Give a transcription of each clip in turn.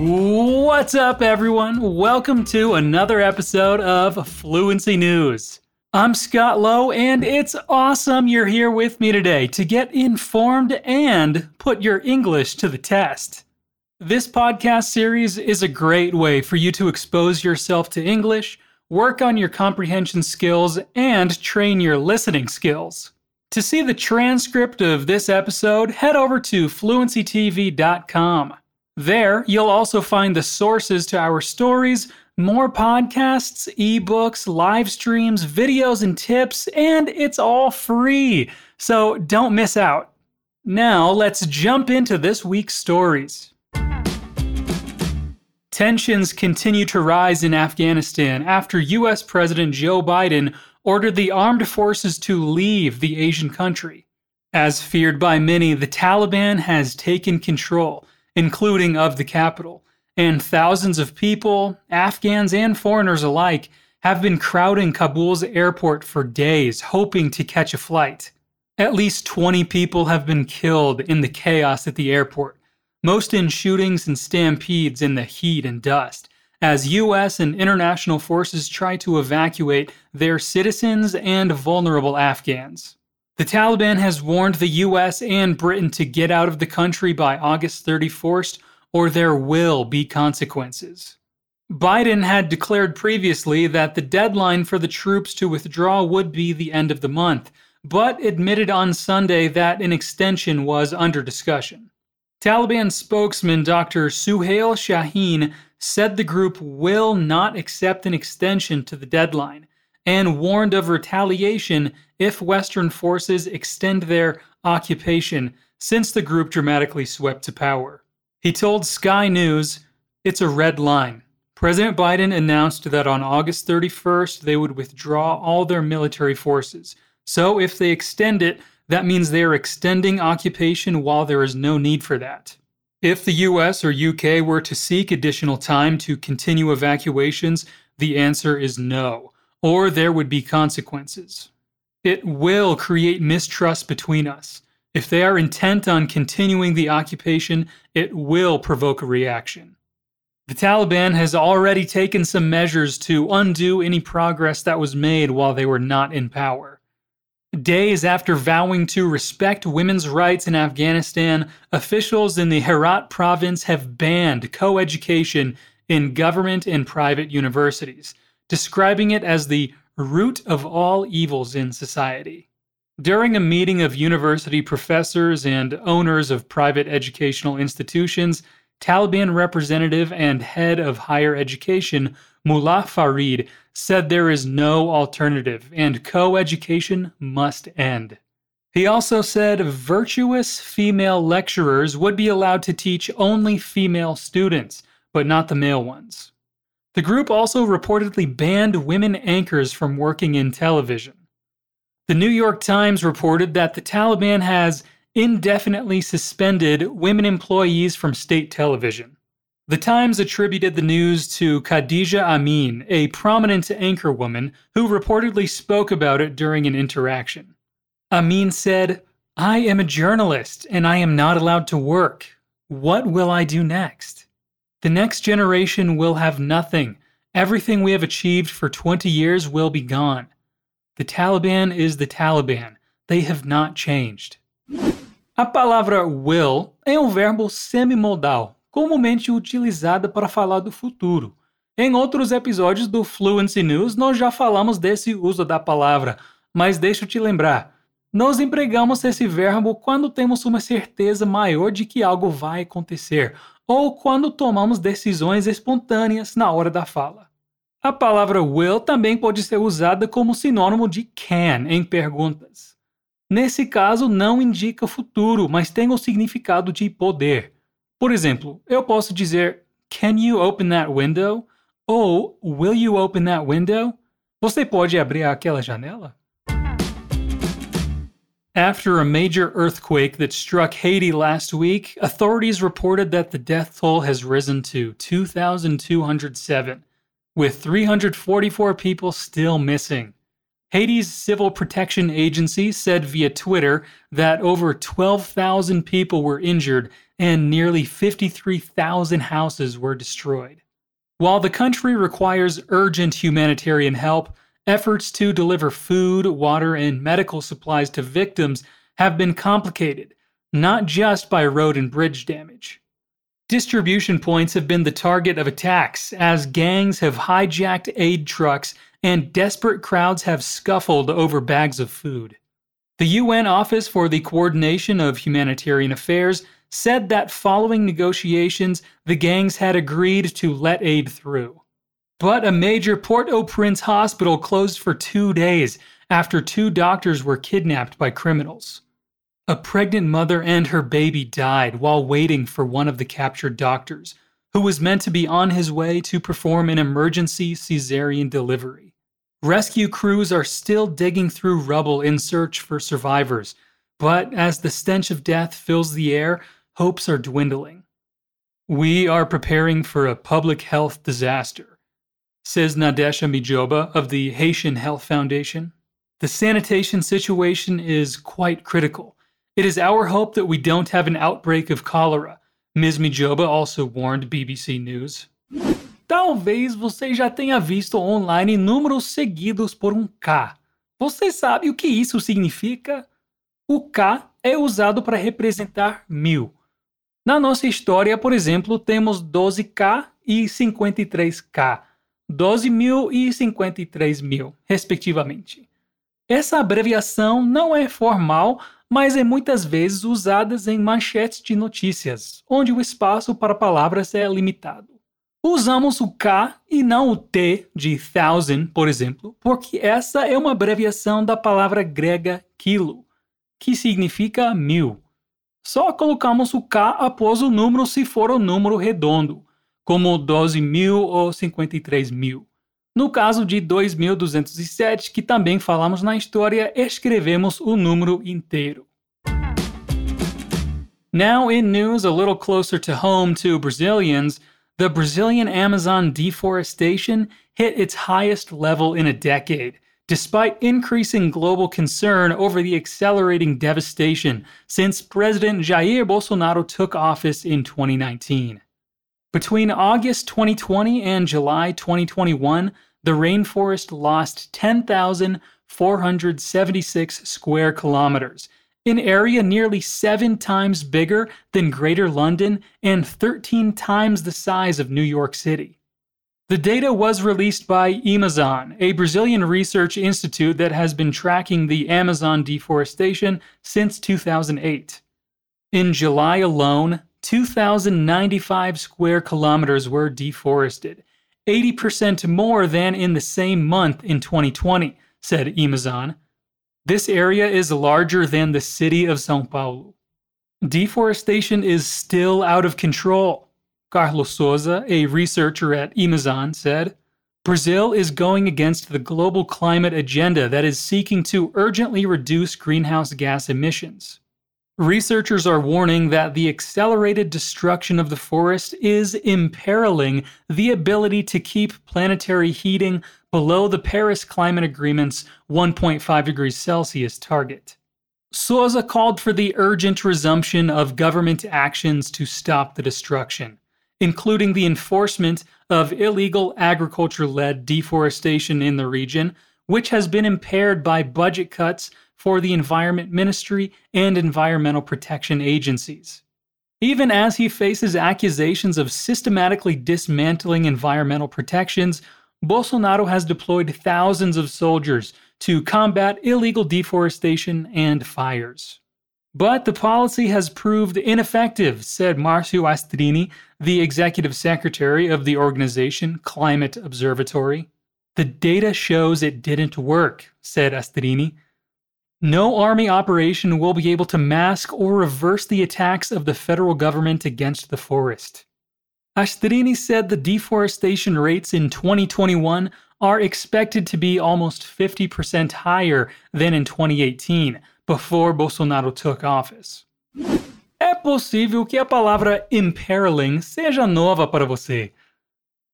What's up, everyone? Welcome to another episode of Fluency News. I'm Scott Lowe, and it's awesome you're here with me today to get informed and put your English to the test. This podcast series is a great way for you to expose yourself to English, work on your comprehension skills, and train your listening skills. To see the transcript of this episode, head over to fluencytv.com. There, you'll also find the sources to our stories, more podcasts, ebooks, live streams, videos, and tips, and it's all free. So don't miss out. Now, let's jump into this week's stories. Tensions continue to rise in Afghanistan after US President Joe Biden ordered the armed forces to leave the Asian country. As feared by many, the Taliban has taken control including of the capital, and thousands of people, Afghans and foreigners alike, have been crowding Kabul's airport for days, hoping to catch a flight. At least 20 people have been killed in the chaos at the airport, most in shootings and stampedes in the heat and dust, as U.S. and international forces try to evacuate their citizens and vulnerable Afghans. The Taliban has warned the US and Britain to get out of the country by August 31st, or there will be consequences. Biden had declared previously that the deadline for the troops to withdraw would be the end of the month, but admitted on Sunday that an extension was under discussion. Taliban spokesman Dr. Suhail Shaheen said the group will not accept an extension to the deadline and warned of retaliation if Western forces extend their occupation since the group dramatically swept to power. He told Sky News, It's a red line. President Biden announced that on August 31st they would withdraw all their military forces. So if they extend it, that means they are extending occupation while there is no need for that. If the US or UK were to seek additional time to continue evacuations, the answer is no or there would be consequences. It will create mistrust between us. If they are intent on continuing the occupation, it will provoke a reaction. The Taliban has already taken some measures to undo any progress that was made while they were not in power. Days after vowing to respect women's rights in Afghanistan, officials in the Herat province have banned co education in government and private universities describing it as the root of all evils in society. During a meeting of university professors and owners of private educational institutions, Taliban representative and head of higher education Mullah Farid said there is no alternative and co education must end. He also said virtuous female lecturers would be allowed to teach only female students, but not the male ones. The group also reportedly banned women anchors from working in television. The New York Times reported that the Taliban has indefinitely suspended women employees from state television. The Times attributed the news to Khadija Amin, a prominent anchorwoman who reportedly spoke about it during an interaction. Amin said, I am a journalist and I am not allowed to work. What will I do next? The next generation will have nothing. Everything we have achieved for 20 years will be gone. The Taliban is the Taliban. They have not changed. A palavra will é um verbo semimodal, comumente utilizada para falar do futuro. Em outros episódios do Fluency News, nós já falamos desse uso da palavra, mas deixa eu te lembrar. Nós empregamos esse verbo quando temos uma certeza maior de que algo vai acontecer, ou quando tomamos decisões espontâneas na hora da fala. A palavra will também pode ser usada como sinônimo de can em perguntas. Nesse caso, não indica futuro, mas tem o significado de poder. Por exemplo, eu posso dizer Can you open that window? Ou Will you open that window? Você pode abrir aquela janela? After a major earthquake that struck Haiti last week, authorities reported that the death toll has risen to 2,207, with 344 people still missing. Haiti's Civil Protection Agency said via Twitter that over 12,000 people were injured and nearly 53,000 houses were destroyed. While the country requires urgent humanitarian help, efforts to deliver food, water, and medical supplies to victims have been complicated, not just by road and bridge damage. Distribution points have been the target of attacks as gangs have hijacked aid trucks and desperate crowds have scuffled over bags of food. The UN Office for the Coordination of Humanitarian Affairs said that following negotiations, the gangs had agreed to let aid through. But a major Port au Prince hospital closed for two days after two doctors were kidnapped by criminals. A pregnant mother and her baby died while waiting for one of the captured doctors, who was meant to be on his way to perform an emergency cesarean delivery. Rescue crews are still digging through rubble in search for survivors, but as the stench of death fills the air, hopes are dwindling. We are preparing for a public health disaster, says Nadesha Mijoba of the Haitian Health Foundation. The sanitation situation is quite critical. It is our hope that we don't have an outbreak of cholera, Ms. Mijoba also warned BBC News. Talvez você já tenha visto online números seguidos por um K. Você sabe o que isso significa? O K é usado para representar mil. Na nossa história, por exemplo, temos 12K e 53K, 12 mil e 53 mil, respectivamente. Essa abreviação não é formal, mas é muitas vezes usada em manchetes de notícias, onde o espaço para palavras é limitado. Usamos o K e não o T de thousand, por exemplo, porque essa é uma abreviação da palavra grega quilo, que significa mil. Só colocamos o K após o número se for um número redondo, como 12 mil ou 53 mil. No caso de 2207, que também falamos na história, escrevemos o número inteiro. Now in news a little closer to home to Brazilians, The Brazilian Amazon deforestation hit its highest level in a decade, despite increasing global concern over the accelerating devastation since President Jair Bolsonaro took office in 2019. Between August 2020 and July 2021, the rainforest lost 10,476 square kilometers, an area nearly seven times bigger than Greater London and 13 times the size of New York City. The data was released by Imazon, a Brazilian research institute that has been tracking the Amazon deforestation since 2008. In July alone, 2,095 square kilometers were deforested, 80% more than in the same month in 2020, said Imazon. This area is larger than the city of Sao Paulo. Deforestation is still out of control. Carlos Souza, a researcher at Imazon, said Brazil is going against the global climate agenda that is seeking to urgently reduce greenhouse gas emissions. Researchers are warning that the accelerated destruction of the forest is imperiling the ability to keep planetary heating below the Paris Climate Agreement's 1.5 degrees Celsius target. Souza called for the urgent resumption of government actions to stop the destruction, including the enforcement of illegal agriculture led deforestation in the region, which has been impaired by budget cuts for the Environment Ministry and environmental protection agencies. Even as he faces accusations of systematically dismantling environmental protections, Bolsonaro has deployed thousands of soldiers to combat illegal deforestation and fires. But the policy has proved ineffective, said Marcio Astrini, the executive secretary of the organization Climate Observatory. The data shows it didn't work, said Astrini. No army operation will be able to mask or reverse the attacks of the federal government against the forest. Astrini said the deforestation rates in 2021 are expected to be almost 50% higher than in 2018, before Bolsonaro took office. É possível que a palavra imperiling seja nova para você.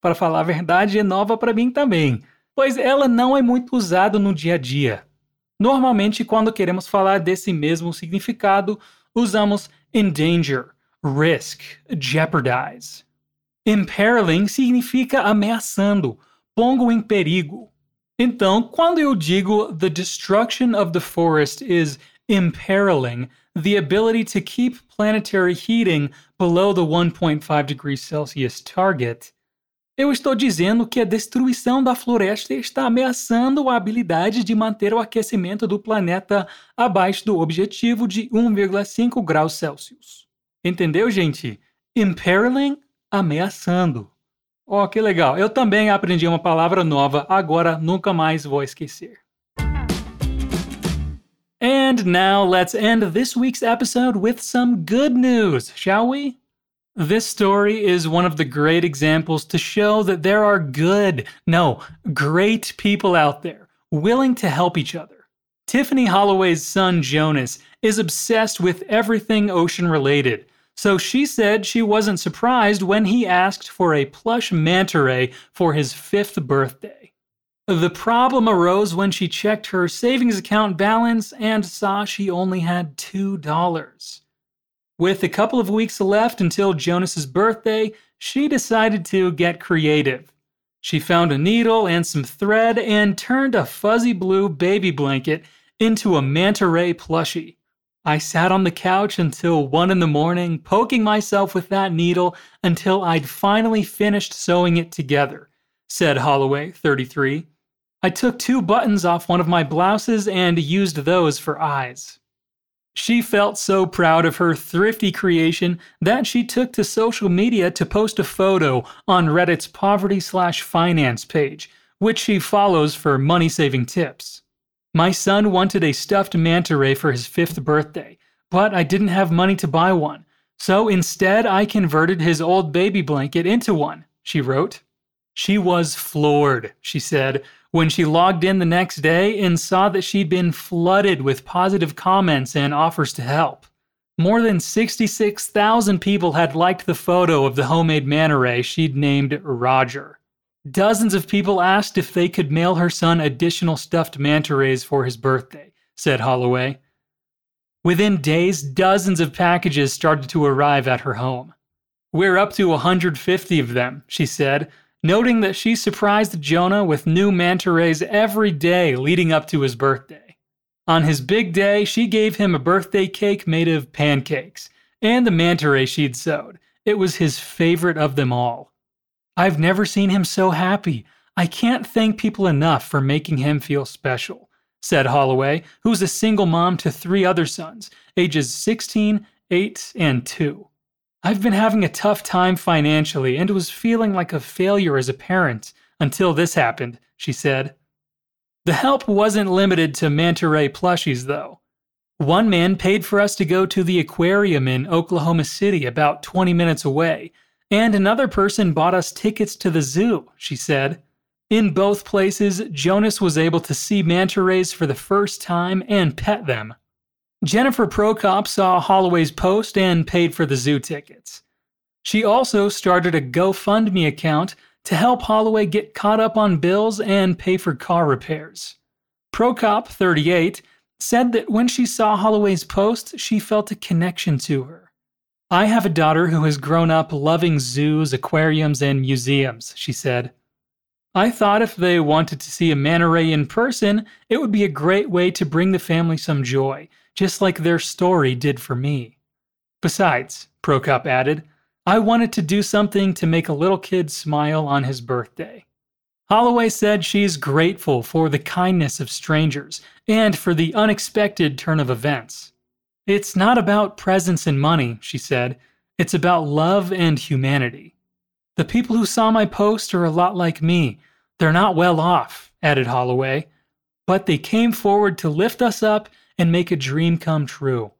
Para falar a verdade, é nova para mim também. pois ela não é muito usada no dia a dia. Normalmente, quando queremos falar desse mesmo significado, usamos endanger, risk, jeopardize. Imperiling significa ameaçando, pongo em perigo. Então, quando eu digo the destruction of the forest is imperiling the ability to keep planetary heating below the 1.5 degrees Celsius target, eu estou dizendo que a destruição da floresta está ameaçando a habilidade de manter o aquecimento do planeta abaixo do objetivo de 1,5 graus Celsius. Entendeu, gente? Imperiling, ameaçando. Oh, que legal! Eu também aprendi uma palavra nova, agora nunca mais vou esquecer. And now let's end this week's episode with some good news, shall we? This story is one of the great examples to show that there are good, no, great people out there willing to help each other. Tiffany Holloway's son Jonas is obsessed with everything ocean related, so she said she wasn't surprised when he asked for a plush manta ray for his fifth birthday. The problem arose when she checked her savings account balance and saw she only had $2. With a couple of weeks left until Jonas's birthday, she decided to get creative. She found a needle and some thread and turned a fuzzy blue baby blanket into a manta ray plushie. I sat on the couch until 1 in the morning, poking myself with that needle until I'd finally finished sewing it together, said Holloway, 33. I took two buttons off one of my blouses and used those for eyes. She felt so proud of her thrifty creation that she took to social media to post a photo on Reddit's poverty slash finance page, which she follows for money saving tips. My son wanted a stuffed manta ray for his fifth birthday, but I didn't have money to buy one, so instead I converted his old baby blanket into one, she wrote. She was floored, she said, when she logged in the next day and saw that she'd been flooded with positive comments and offers to help. More than 66,000 people had liked the photo of the homemade manta ray she'd named Roger. Dozens of people asked if they could mail her son additional stuffed manta rays for his birthday, said Holloway. Within days, dozens of packages started to arrive at her home. We're up to 150 of them, she said, noting that she surprised Jonah with new manta rays every day leading up to his birthday. On his big day, she gave him a birthday cake made of pancakes and the manta ray she'd sewed. It was his favorite of them all. I've never seen him so happy. I can't thank people enough for making him feel special, said Holloway, who's a single mom to three other sons, ages 16, 8, and 2. I've been having a tough time financially and was feeling like a failure as a parent until this happened, she said. The help wasn't limited to manta ray plushies, though. One man paid for us to go to the aquarium in Oklahoma City, about 20 minutes away, and another person bought us tickets to the zoo, she said. In both places, Jonas was able to see manta rays for the first time and pet them. Jennifer Prokop saw Holloway's post and paid for the zoo tickets. She also started a GoFundMe account to help Holloway get caught up on bills and pay for car repairs. Prokop, 38, said that when she saw Holloway's post, she felt a connection to her. I have a daughter who has grown up loving zoos, aquariums, and museums, she said. I thought if they wanted to see a manta ray in person, it would be a great way to bring the family some joy just like their story did for me. Besides, Prokop added, I wanted to do something to make a little kid smile on his birthday. Holloway said she's grateful for the kindness of strangers and for the unexpected turn of events. It's not about presents and money, she said. It's about love and humanity. The people who saw my post are a lot like me. They're not well off, added Holloway, but they came forward to lift us up and make a dream come true.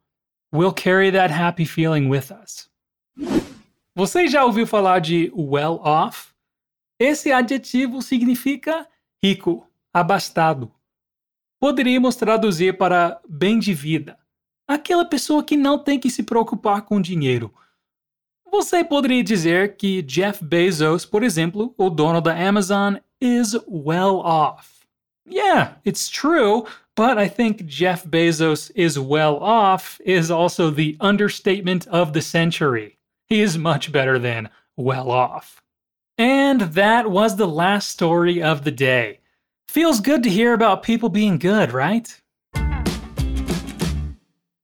We'll carry that happy feeling with us. Você já ouviu falar de well off? Esse adjetivo significa rico, abastado. Poderíamos traduzir para bem de vida, aquela pessoa que não tem que se preocupar com dinheiro. Você poderia dizer que Jeff Bezos, por exemplo, o dono da Amazon, is well off. Yeah, it's true, but I think Jeff Bezos is well off is also the understatement of the century. He is much better than well off. And that was the last story of the day. Feels good to hear about people being good, right?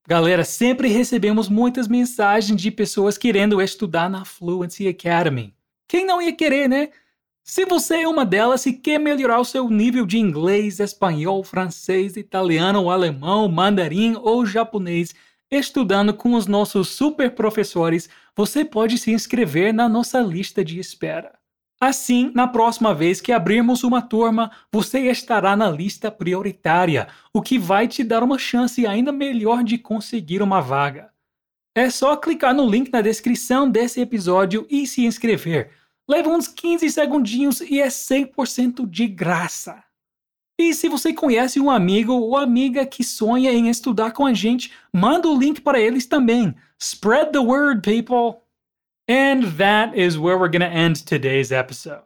Galera, sempre recebemos muitas mensagens de pessoas querendo estudar na Fluency Academy. Quem não ia querer, né? Se você é uma delas e quer melhorar o seu nível de inglês, espanhol, francês, italiano, alemão, mandarim ou japonês, estudando com os nossos super professores, você pode se inscrever na nossa lista de espera. Assim, na próxima vez que abrirmos uma turma, você estará na lista prioritária, o que vai te dar uma chance ainda melhor de conseguir uma vaga. É só clicar no link na descrição desse episódio e se inscrever. Leva uns 15 segundinhos e é 100% de graça. E se você conhece um amigo ou amiga que sonha em estudar com a gente, manda o link para eles também. Spread the word, people! And that is where we're going to end today's episode.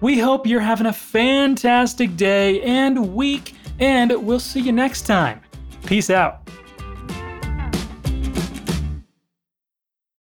We hope you're having a fantastic day and week, and we'll see you next time. Peace out.